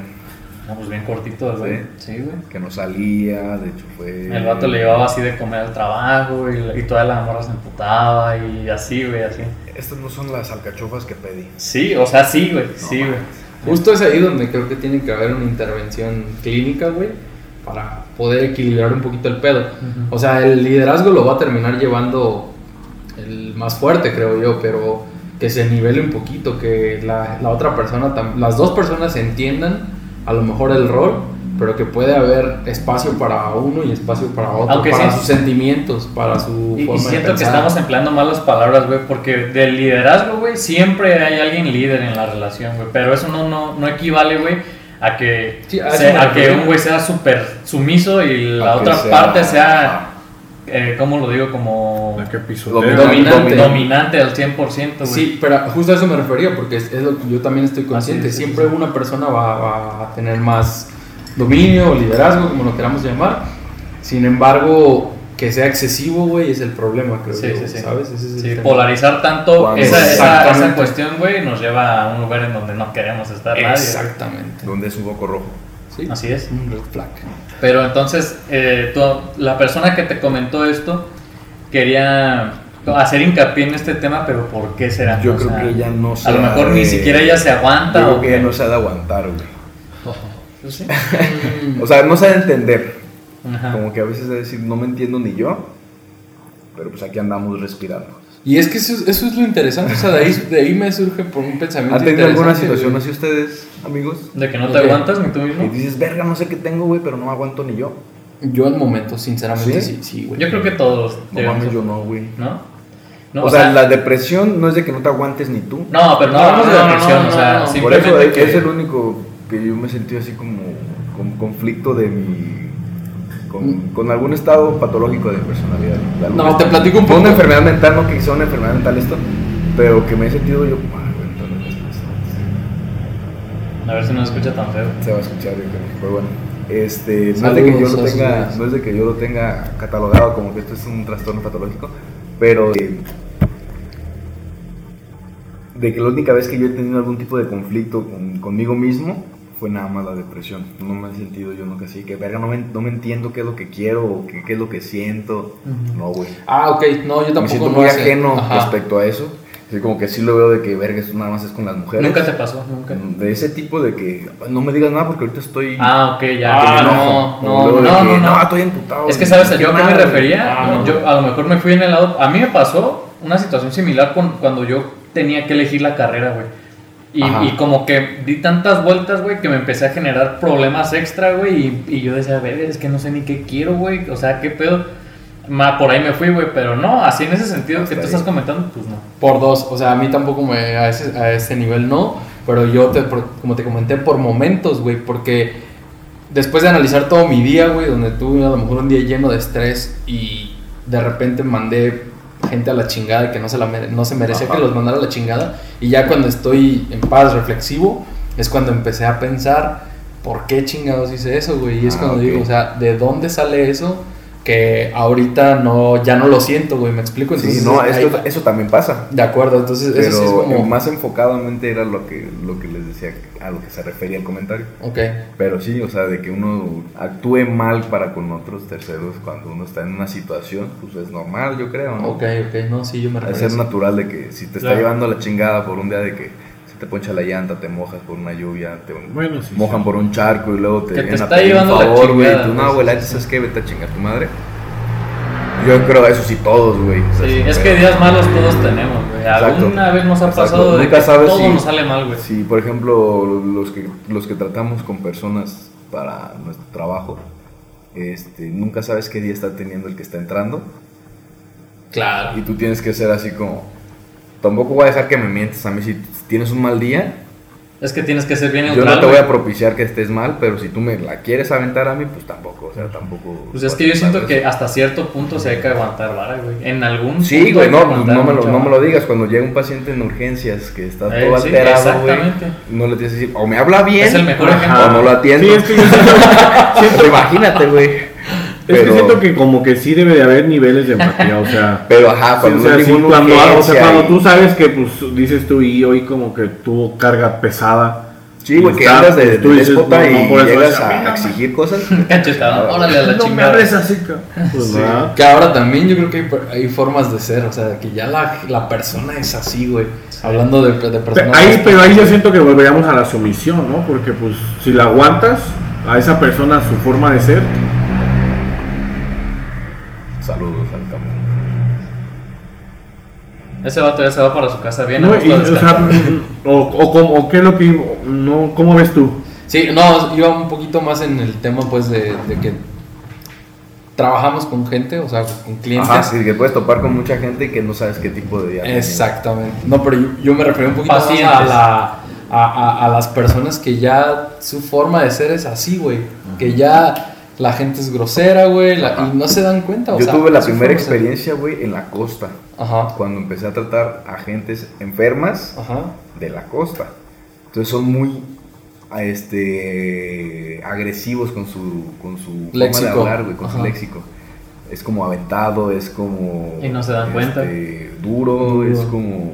No, pues bien cortito, güey. Sí, güey. Que no salía, de hecho fue... El vato le llevaba así de comer al trabajo y, y toda la morra se emputaba y así, güey, así. Estas no son las alcachofas que pedí. Sí, o sea, sí, güey, sí, güey. Justo es ahí donde creo que tiene que haber una intervención clínica, güey, para poder equilibrar un poquito el pedo. O sea, el liderazgo lo va a terminar llevando el más fuerte, creo yo, pero que se nivele un poquito, que la, la otra persona, las dos personas entiendan a lo mejor el rol, pero que puede haber espacio para uno y espacio para otro, Aunque para sí- sus sentimientos, para su Y, y de siento que estamos empleando malas palabras, güey, porque del liderazgo, güey, siempre hay alguien líder en la relación, güey, pero eso no, no, no equivale, güey, a que, Sí, a que un güey sea súper sumiso y la A otra sea- parte sea, eh, ¿cómo lo digo? Como La que pisotea. Dominante. Dominante. dominante al 100%, güey. Sí, pero justo a eso me refería, porque es, es lo que yo también estoy consciente. Es, Siempre sí, sí. una persona va, va a tener más dominio o liderazgo, como lo queramos llamar. Sin embargo, que sea excesivo, güey, es el problema, creo Sí, yo, sí, sí. ¿sabes? Ese es el polarizar tanto esa, esa, cuestión, güey, nos lleva a un lugar en donde no queremos estar nadie. Exactamente. Donde es un foco rojo. Sí. Así es. Un red flag. Pero entonces, eh, tú- la persona que te comentó esto quería hacer hincapié en este tema, pero ¿por qué será? Yo O creo sea, que ella no se A lo mejor de- ni siquiera ella se aguanta. Yo creo o que ella no se ha de aguantar, güey. Pues sí. <laughs> O sea, no se ha de entender. Ajá. Como que a veces de decir, no me entiendo ni yo. Pero pues aquí andamos respirando. Y es que eso, es- eso es lo interesante, o sea, de ahí, <laughs> de ahí me surge por un pensamiento ¿Han tenido alguna situación así ustedes, amigos? De que no te aguantas ni tú Y mismo. dices, verga, no sé qué tengo, güey, pero no aguanto ni yo. Yo en momentos, sinceramente, ¿Sí? sí, sí, güey. Yo creo que todos. No mames, yo no, güey. ¿No? No, o, sea, la depresión no es de que no te aguantes ni tú. No, pero no, hablamos de no, no, depresión, no, o sea, no, no. Por eso es, que... es el único que yo me sentí así como con conflicto de mi. Con, con algún estado patológico de personalidad. de No, te platico un poco. una enfermedad mental, no que sea una enfermedad mental esto, pero que me he sentido yo. "Ah, güey, entonces, A ver si no se escucha tan feo. Se va a escuchar, yo creo. Pero bueno, este, no es de que yo a lo tenga, güeyes. no es de que yo lo tenga catalogado como que esto es un trastorno patológico, pero de, de que la única vez que yo he tenido algún tipo de conflicto con- conmigo mismo fue nada más la depresión. No me he sentido yo nunca así, que verga, no me, no me entiendo qué es lo que quiero o qué, qué es lo que siento. No, güey. Ah, ok, no, yo Me tampoco siento no muy ajeno Ajá. respecto a eso. Así como que sí lo veo de que verga, esto nada más es con las mujeres. Nunca te pasó, nunca. De ese tipo de que no me digas nada porque ahorita estoy. Ah, ok, ya. Ah, me no, no, no, que, no, no. estoy emputado. Es que sabes yo a qué me refería. Ah, no. Yo a lo mejor me fui en el lado. A mí me pasó una situación similar con, cuando yo tenía que elegir la carrera, güey. Y, como que di tantas vueltas, güey, que me empecé a generar problemas extra, güey. Y, y yo decía, ver, es que no sé ni qué quiero, güey. O sea, qué pedo. Ma, por ahí me fui, güey. Pero no, así en ese sentido Hasta que tú ahí. estás comentando, pues no. Por dos, o sea, a mí tampoco me, a, ese, a ese nivel no, pero yo, te, como te comenté, por momentos, güey, porque después de analizar todo mi día, güey, donde tuve a lo mejor un día lleno de estrés y de repente mandé gente a la chingada y que no se, la no se merecía Ajá. que los mandara a la chingada, y ya cuando estoy en paz, reflexivo, es cuando empecé a pensar, ¿por qué chingados hice eso, güey? Y es Ah, cuando digo, o sea, ¿de dónde sale eso? Que ahorita no, ya no lo siento, güey, me explico. Entonces, sí, no, esto- eso también pasa. de acuerdo, entonces eso sí es como... más enfocadamente era lo que, lo que les decía, a lo que se refería el comentario. Ok, Pero sí, o sea, de que uno actúe mal para con otros terceros cuando uno está en una situación, pues es normal, yo creo, ¿no? ok, ok, no, sí, yo me Es refiero a ser natural de que si te está Claro. llevando la chingada por un día de que te poncha la llanta, te mojas por una lluvia, te Bueno, sí, mojan sí. por un charco y luego te Que te vienen a está pedir un llevando la favor, güey. Tú, no, pues, güey, la sí, sí. ¿sabes qué? Vete a chingar tu madre. Yo creo eso sí todos, güey. O sea, Sí, es que días malos todos tenemos, güey. Exacto. Alguna vez nos ha Exacto. pasado de Nunca que sabes todo si- nos sale mal, güey. Si, por ejemplo, los que, los que tratamos con personas para nuestro trabajo, este, nunca sabes qué día está teniendo el que está entrando. Claro. Y tú tienes que ser así como... Tampoco voy a dejar que me mientes a mí. Si tienes un mal día, Es que tienes que ser bien yo neutral. no te voy a propiciar que estés mal, pero si tú me la quieres aventar a mí, pues tampoco. O sea, tampoco... Pues es que yo siento que hasta cierto punto se hay que aguantar vara, güey. En algún Sí, punto güey, no, no, me lo, mucha no me vara. lo digas. Cuando llega un paciente en urgencias que está Eh, todo sí, alterado, güey, no le tienes que decir, o me habla bien, Es el mejor o no lo atiendo. Sí, es que yo siento, <laughs> Siento- imagínate, güey. Es que Pero- siento que como que sí debe de haber niveles de empatía, o sea... <laughs> Pero ajá, Sí, cuando o sea, sí, cuando, o sea, cuando y- tú sabes que pues dices tú y hoy como que tuvo carga pesada. Sí, güey, que está, andas de, de tú dices, no, no, y por eso llegas es, a a, exigir cosas. <laughs> Cachetado, órale a la No chingada. así, Pues nada. Que ahora también yo creo que hay, hay formas de ser, o sea, que ya la, la persona es así, güey. Hablando de, de Pe- personas. Ahí, pero ahí yo siento que volveríamos a la sumisión, ¿no? Porque pues si la aguantas a esa persona su forma de ser, Saludos al campo. Ese vato ya se va para su casa bien. mm, o, o, cómo- o qué es lo que no, ¿cómo ves tú? Sí, no, iba un poquito más en el tema, pues, de, de que trabajamos con gente, o sea, con clientes. Ajá, sí, que puedes topar con mucha gente que no sabes qué tipo de día tiene. Exactamente. No, pero yo, yo me refería un poquito más a, la, a, a- a las personas que ya su forma de ser es así, güey. Que ya la gente es grosera, güey, la- y no se dan cuenta. o Yo sea, tuve la primera experiencia, güey, en la costa. Ajá, Cuando empecé a tratar a gentes enfermas ajá. de la costa. Entonces son muy este agresivos con su con su Léxico. forma de hablar, güey, con su léxico. Es como aventado, es como Y no se dan cuenta. este, Duro, Duro. es como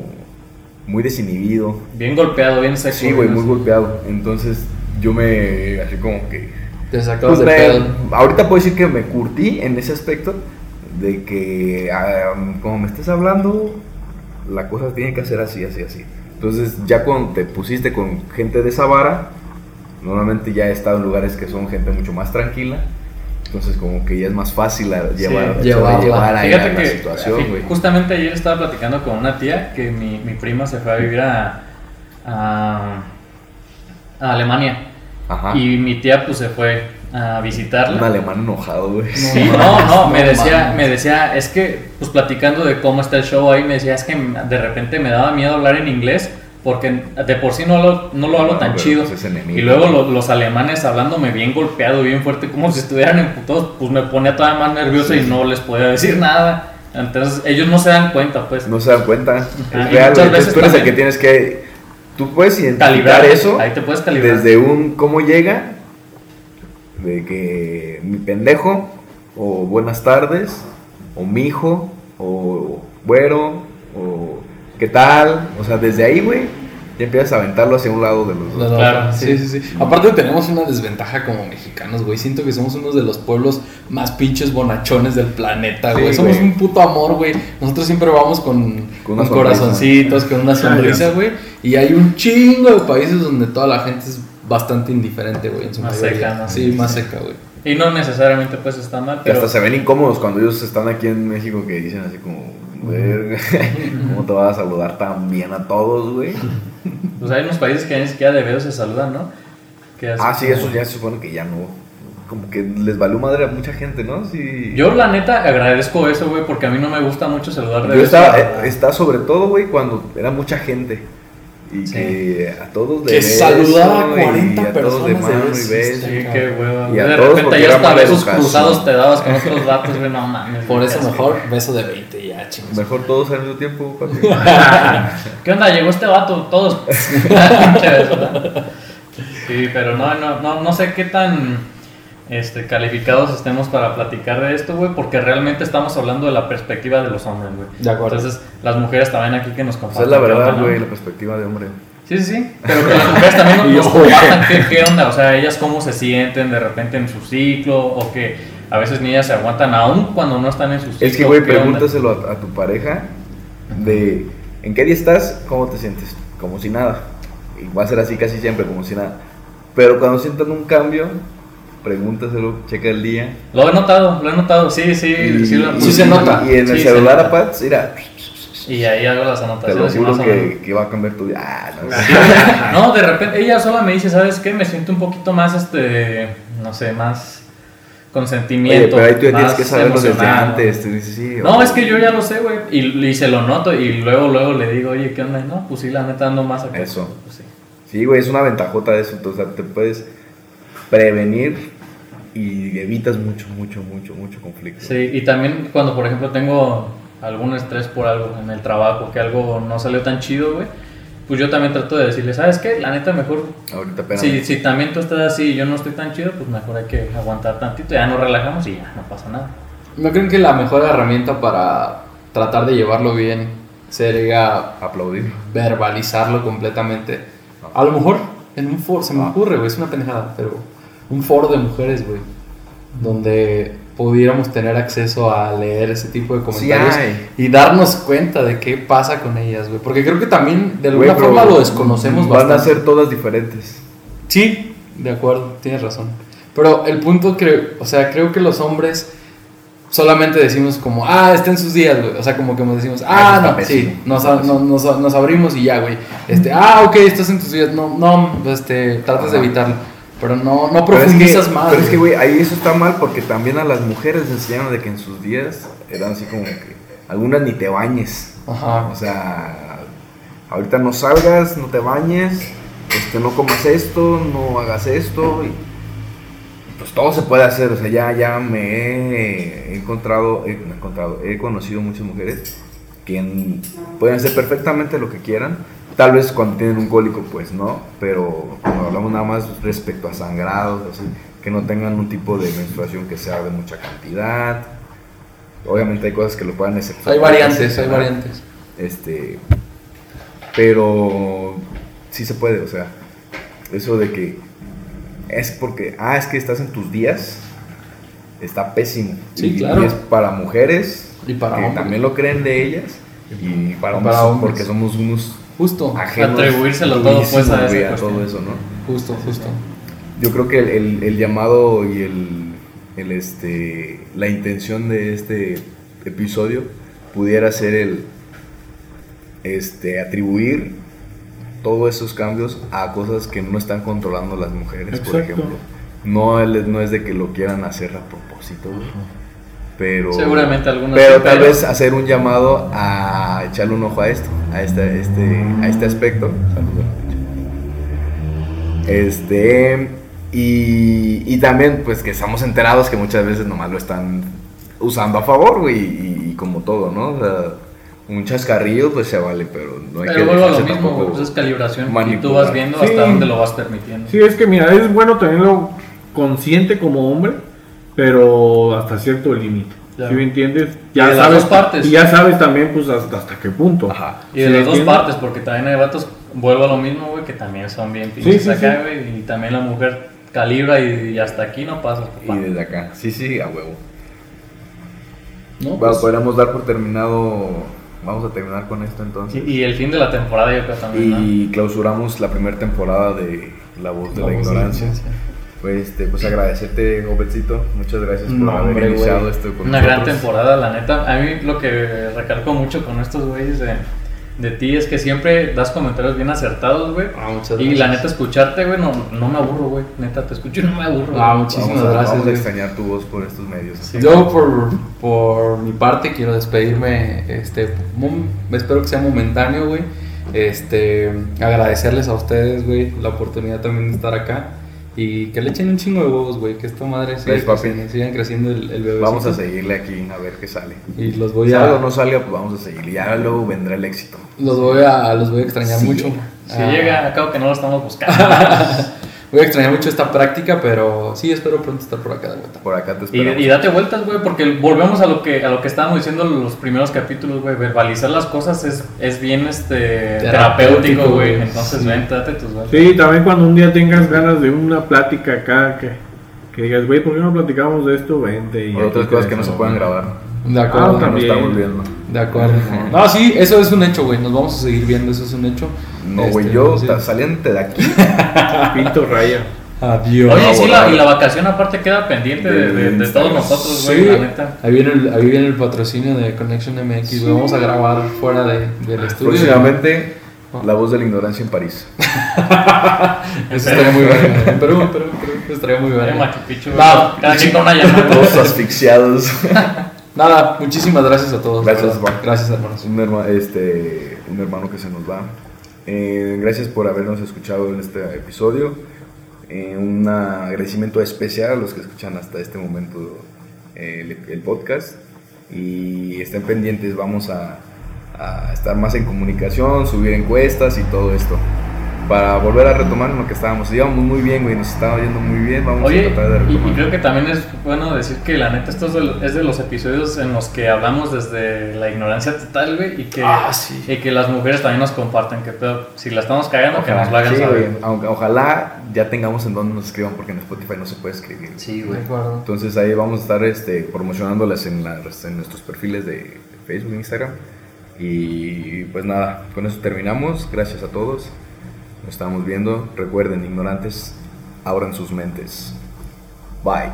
muy desinhibido. Bien golpeado, bien seco. Sí, güey, muy golpeado. Entonces yo me así como que Te sacabas pues de me- pedo. ahorita puedo decir que me curtí en ese aspecto de que ah, como me estés hablando, la cosa tiene que ser así, así, así. Entonces ya cuando te pusiste con gente de esa vara, normalmente ya he estado en lugares que son gente mucho más tranquila. Entonces como que ya es más fácil a llevar, llevarla. llevar ahí Fíjate a la situación, güey. justamente ayer estaba platicando con una tía que mi, mi prima se fue a vivir a, a, a Alemania. Ajá. Y mi tía pues se fue a Un visitarla. alemán enojado, güey. Sí, no, no, me decía, me decía, es que, pues platicando de cómo está el show ahí, me decía, es que de repente me daba miedo hablar en inglés, porque de por sí no lo, no lo hablo No, tan chido. pues, enemigo. Y luego lo- los alemanes hablándome bien golpeado, bien fuerte, como si estuvieran emputados, pues me ponía todavía más nervioso y no les podía decir nada. Entonces ellos no se dan cuenta, pues. No se dan cuenta. Es real, Tú eres el que tienes que. Tú puedes identificar calibrar eso Ahí te puedes calibrar. desde un cómo llega, de que mi pendejo, o buenas tardes, o mi hijo, o güero, o qué tal. O sea, desde ahí, güey, ya empiezas a aventarlo hacia un lado de los dos. Claro, sí, sí, sí. Aparte tenemos una desventaja como mexicanos, güey. Siento que somos uno de los pueblos más pinches bonachones del planeta, güey. Sí, somos güey. un puto amor, güey. Nosotros siempre vamos con, Con corazoncitos, con una sonrisa, güey. Y hay un chingo de países donde toda la gente es bastante indiferente, güey. En su Más mayoría. seca, ¿no? Sí, más seca, güey. Y no necesariamente pues está mal, pero... hasta se ven incómodos cuando ellos están aquí en México que dicen así como, "Verga, ¿cómo te vas a saludar tan bien a todos, güey? Pues hay unos países que ni siquiera de dedos se saludan, ¿no? Que Ah, sí, como- eso ya se supone que ya no. Como que les valió madre a mucha gente, ¿no? Sí. Yo la neta agradezco eso, güey, porque a mí no me gusta mucho saludar de Yo estaba, eh, está sobre todo, güey, cuando era mucha gente. Y Sí. que a todos de Que beso, saludaba a güey, 40 y a todos de personas de mano y besos, beso. Sí, qué hueva. Y a De todos repente ya hasta besos cruzados te dabas con otros vatos, güey, no mames. Por eso mejor beso de 20 Mejor todos al mismo tiempo, papi. <laughs> ¿Qué onda? Llegó este vato, todos. <laughs> Sí, pero no, no, no, no sé qué tan este, calificados estemos para platicar de esto, güey, porque realmente estamos hablando de la perspectiva de los hombres, güey. De acuerdo. Entonces, las mujeres también aquí que nos Esa compartan. es la qué verdad, güey, la perspectiva de hombre. Sí, sí, sí. Pero que las mujeres también nos, <laughs> nos compartan qué, qué onda, o sea, ellas cómo se sienten de repente en su ciclo, o que a veces ni ellas se aguantan aún cuando no están en su ciclo. Es que, güey, pregúntaselo a, a tu pareja de ¿en qué día estás? ¿Cómo te sientes? Como si nada. Y va a ser así casi siempre, como si nada. Pero cuando sientan un cambio, pregúntaselo, checa el día. Lo he notado, lo he notado, sí, sí, y, sí, lo- sí se nota. Y en el Sí, celular, nota. aparte, mira, Y ahí hago las te lo anotaciones. juro que, que va a cambiar tu día. Ah, no. <laughs> No, de repente ella sola me dice, ¿sabes qué? Me siento un poquito más, este, no sé, más Oye, consentimiento. pero ahí tú ya tienes que saberlo desde antes. Tú dices, sí, No, es que yo ya lo sé, güey. Y, y se lo noto y luego, luego le digo, oye, ¿qué onda? No, pues sí, la neta ando más acá. Eso. Pues sí. Sí, güey, es una ventajota eso. O sea, te puedes prevenir y evitas mucho, mucho, mucho, mucho conflicto. Sí, y también cuando, por ejemplo, tengo algún estrés por algo en el trabajo, que algo no salió tan chido, güey, pues yo también trato de decirle, ¿sabes qué? La neta, mejor Ahorita apenas. Si, si también tú estás así y yo no estoy tan chido, pues mejor hay que aguantar tantito, ya nos relajamos y ya no pasa nada. ¿No creen que la mejor herramienta para tratar de llevarlo bien sería Aplaudir. verbalizarlo completamente? A lo mejor en un foro, se me ocurre, güey, es una pendejada, pero un foro de mujeres, güey, donde pudiéramos tener acceso a leer ese tipo de Sí comentarios hay. y darnos cuenta de qué pasa con ellas, güey, porque creo que también de alguna pero forma lo desconocemos Van bastante. a ser todas diferentes. Sí, de acuerdo, tienes razón. Pero el punto creo, o sea, creo que los hombres solamente decimos como, ah, está en sus días, güey. O sea, como que nos decimos, Ah, ah, no, pésimo. sí, nos, no- nos, nos abrimos y ya, güey. Este, ah, ok, estás en tus días. No, no, este, tratas de evitarlo. Pero no, no Pero es que, profundizas más. pero es que, güey, ahí eso está mal porque también a las mujeres les enseñaron de que en sus días eran así como que algunas ni te bañes. Ajá. O sea, ahorita no salgas, no te bañes, este, no comas esto, no hagas esto. Y, pues todo se puede hacer. O sea, ya, ya me he encontrado, he, encontrado, he conocido muchas mujeres que en- pueden hacer perfectamente lo que quieran. Tal vez cuando tienen un cólico, pues no, pero cuando hablamos nada más respecto a sangrados, así, que no tengan un tipo de menstruación que sea de mucha cantidad. Obviamente hay cosas que lo puedan excepcionar. Hay variantes, hay variantes. Este, pero sí se puede, o sea, eso de que es porque, ah, es que estás en tus días, está pésimo. Sí, y, claro. y es para mujeres Y para que hombres. también lo creen de ellas y para, Para hombres. porque somos unos Justo, ajenos Atribuírselo todo, pues, a a todo eso, ¿no? justo, justo. Yo creo que el, el- el llamado y el, el, este, la intención de este episodio pudiera ser el este, atribuir todos esos cambios a cosas que no están controlando las mujeres, por ejemplo. No, no es de que lo quieran hacer a propósito, güey, pero... Seguramente algunos Pero tal vez hacer un llamado a echarle un ojo a esto, a este, este, a este aspecto. Saludos. Este, y, y también, pues que estamos enterados que muchas veces nomás lo están usando a favor, güey, y, y como todo, ¿no? O sea, un chascarrillo, pues se vale, pero no hay Pero que vuelvo a lo mismo, tampoco pues es calibración y tú vas viendo Sí. hasta dónde lo vas permitiendo. Sí, es que mira, es bueno tenerlo consciente como hombre, pero hasta cierto límite. Claro. ¿Sí me entiendes? Y de las sabes dos partes. Y ya sabes también, pues, hasta, hasta qué punto. Ajá. Y de ¿Sí las dos entiendes? partes, porque también hay vatos, vuelvo a lo mismo, güey, que también son bien pinches sí, acá, sí. güey, y también la mujer calibra y, y hasta aquí no pasa. papá. Y desde acá, sí, sí, a huevo. ¿No? Bueno, Pues, podríamos dar por terminado, vamos a terminar con esto entonces. Y, y el fin de la temporada yo creo también, ¿no? Y clausuramos la primera temporada de La Voz de la, La Voz de la Ignorancia. Pues, este, pues agradecerte, Obetcito. Muchas gracias por No, haber hombre, iniciado esto con Una gran temporada, la neta. A mí lo que recalco mucho con estos güeyes de, de ti es que siempre das comentarios bien acertados, güey. ah, muchas Y la neta, escucharte, güey, no, no me aburro, güey. Neta, te escucho y no me aburro. Ah, güey. muchísimas vamos a, gracias, Vamos a extrañar tu voz por estos medios. Sí. Yo por, por mi parte quiero despedirme, este, mom- espero que sea momentáneo, güey. Este, agradecerles a ustedes, güey, la oportunidad también de estar acá y que le echen un chingo de huevos, güey, que esta madre siga papi. creciendo, sigan creciendo el, el bebé. Vamos a seguirle aquí a ver qué sale. y los voy o a no salga, pues vamos a seguirle. Ya luego vendrá el éxito. los voy a los voy a extrañar Sí. mucho. Si Ah, llega, acabo que no lo estamos buscando. <laughs> Voy a extrañar mucho esta práctica, pero sí, espero pronto estar por acá de vuelta. Por acá te Y, esperamos. y date vueltas, güey, porque volvemos a lo que a lo que estábamos diciendo en los primeros capítulos, güey. Verbalizar las cosas es, es bien este Terapéutico, güey. Entonces, Sí. ven, date tus vueltas. Sí, también cuando un día tengas ganas de una plática acá, que, que digas, güey, ¿por qué no platicamos de esto? Vente. Y otras cosas que no se puedan grabar. De Ah, acuerdo. Estamos viendo. De acuerdo. No, sí, eso es un hecho, güey. Nos vamos a seguir viendo, eso es un hecho. No, güey, Este, yo sí. saliéndote de aquí. <laughs> Pinto raya. Adiós. Oye, sí, la, y la vacación aparte queda pendiente de, de- de todos nosotros, güey, Sí, la neta. ahí viene, el, ahí viene el patrocinio de Connection MX. güey. Vamos a grabar fuera de, del estudio. Próximamente, la voz de la ignorancia en París. <laughs> Eso estaría muy bien. En Perú, en Perú, en Perú. Estaría muy bien. Machu Picchu, güey, Va. cada quien con una llamada. Todos asfixiados. <laughs> Nada, muchísimas gracias a todos. Gracias. Gracias, hermanos. un, herma- este, un hermano que se nos va. Eh, gracias por habernos escuchado en este episodio. Eh, un agradecimiento especial a los que escuchan hasta este momento eh, el, el podcast. Y estén pendientes, vamos a, a estar más en comunicación, subir encuestas y todo esto. Para volver a retomar en lo que estábamos. Íbamos muy bien, güey, nos estaba yendo muy bien. Vamos Oye, a tratar de y, y retomar. creo que también es bueno decir que la neta esto es de, lo- es de los episodios en los que hablamos desde la ignorancia total, güey, y que, Ah, sí. y que las mujeres también nos comparten que pedo, si la estamos cagando, que nos lo hagan sí, saber. güey, ojalá ya tengamos en donde nos escriban porque en Spotify no se puede escribir. Sí, De güey. acuerdo. Entonces ahí vamos a estar este, promocionándolas en, las- en nuestros perfiles de Facebook e Instagram. Y pues nada, con eso terminamos. Gracias a todos. Estamos viendo. Recuerden, ignorantes, abran sus mentes. Bye.